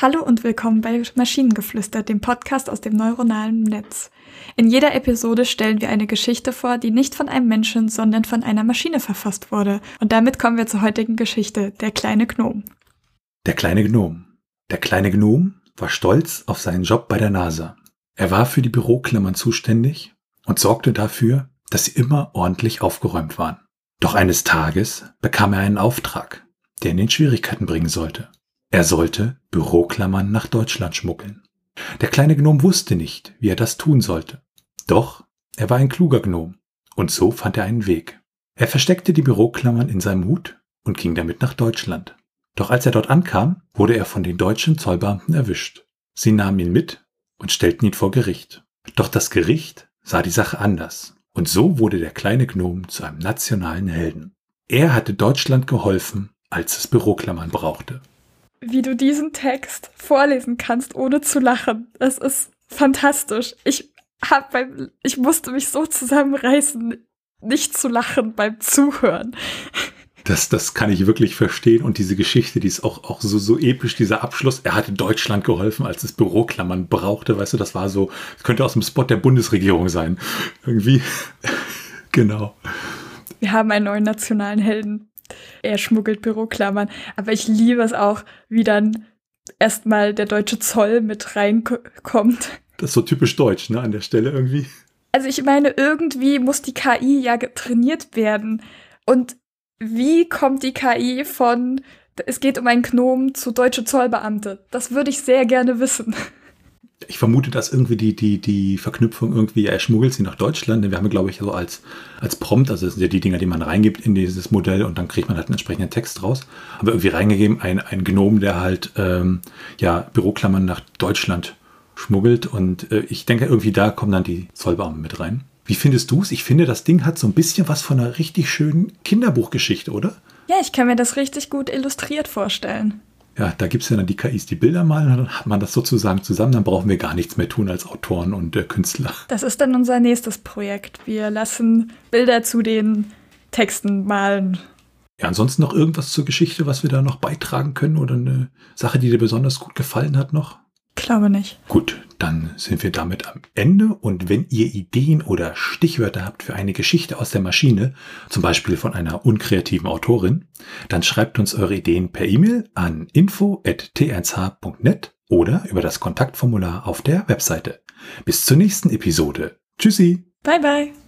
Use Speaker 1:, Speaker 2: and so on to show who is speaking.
Speaker 1: Hallo und willkommen bei Maschinengeflüster, dem Podcast aus dem neuronalen Netz. In jeder Episode stellen wir eine Geschichte vor, die nicht von einem Menschen, sondern von einer Maschine verfasst wurde. Und damit kommen wir zur heutigen Geschichte, der kleine Gnom.
Speaker 2: Der kleine Gnom. Der kleine Gnom war stolz auf seinen Job bei der NASA. Er war für die Büroklammern zuständig und sorgte dafür, dass sie immer ordentlich aufgeräumt waren. Doch eines Tages bekam er einen Auftrag, der ihn in Schwierigkeiten bringen sollte. Er sollte Büroklammern nach Deutschland schmuggeln. Der kleine Gnom wusste nicht, wie er das tun sollte. Doch er war ein kluger Gnom, und so fand er einen Weg. Er versteckte die Büroklammern in seinem Hut und ging damit nach Deutschland. Doch als er dort ankam, wurde er von den deutschen Zollbeamten erwischt. Sie nahmen ihn mit und stellten ihn vor Gericht. Doch das Gericht sah die Sache anders, und so wurde der kleine Gnom zu einem nationalen Helden. Er hatte Deutschland geholfen, als es Büroklammern brauchte
Speaker 1: wie du diesen Text vorlesen kannst, ohne zu lachen. Das ist fantastisch. Ich hab beim, ich musste mich so zusammenreißen, nicht zu lachen beim Zuhören.
Speaker 2: Das, das kann ich wirklich verstehen. Und diese Geschichte, die ist auch, auch so, so episch, dieser Abschluss. Er hatte Deutschland geholfen, als es Büroklammern brauchte. Weißt du, das war so, das könnte aus dem Spot der Bundesregierung sein. Irgendwie. genau.
Speaker 1: Wir haben einen neuen nationalen Helden er schmuggelt Büroklammern. Aber ich liebe es auch, wie dann erstmal der deutsche Zoll mit reinkommt.
Speaker 2: Das ist so typisch deutsch, ne, an der Stelle irgendwie.
Speaker 1: Also ich meine, irgendwie muss die KI ja trainiert werden. Und wie kommt die KI von, es geht um einen Gnom zu deutsche Zollbeamte? Das würde ich sehr gerne wissen
Speaker 2: ich vermute, dass irgendwie die, die, die Verknüpfung irgendwie, er schmuggelt sie nach Deutschland. Wir haben, glaube ich, so als, als Prompt, also das sind ja die Dinger, die man reingibt in dieses Modell und dann kriegt man halt einen entsprechenden Text raus. Haben wir irgendwie reingegeben, ein, ein Gnom, der halt, ähm, ja, Büroklammern nach Deutschland schmuggelt und äh, ich denke, irgendwie da kommen dann die Zollbeamten mit rein. Wie findest du es? Ich finde, das Ding hat so ein bisschen was von einer richtig schönen Kinderbuchgeschichte, oder?
Speaker 1: Ja, ich kann mir das richtig gut illustriert vorstellen
Speaker 2: ja, da gibt es ja dann die KIs, die Bilder malen, dann hat man das sozusagen zusammen, dann brauchen wir gar nichts mehr tun als Autoren und äh, Künstler.
Speaker 1: Das ist dann unser nächstes Projekt. Wir lassen Bilder zu den Texten malen.
Speaker 2: Ja, ansonsten noch irgendwas zur Geschichte, was wir da noch beitragen können oder eine Sache, die dir besonders gut gefallen hat noch?
Speaker 1: Glaube nicht.
Speaker 2: Gut, dann sind wir damit am Ende. Und wenn ihr Ideen oder Stichwörter habt für eine Geschichte aus der Maschine, zum Beispiel von einer unkreativen Autorin, dann schreibt uns eure Ideen per E-Mail an info.t1h.net oder über das Kontaktformular auf der Webseite. Bis zur nächsten Episode. Tschüssi.
Speaker 1: Bye bye.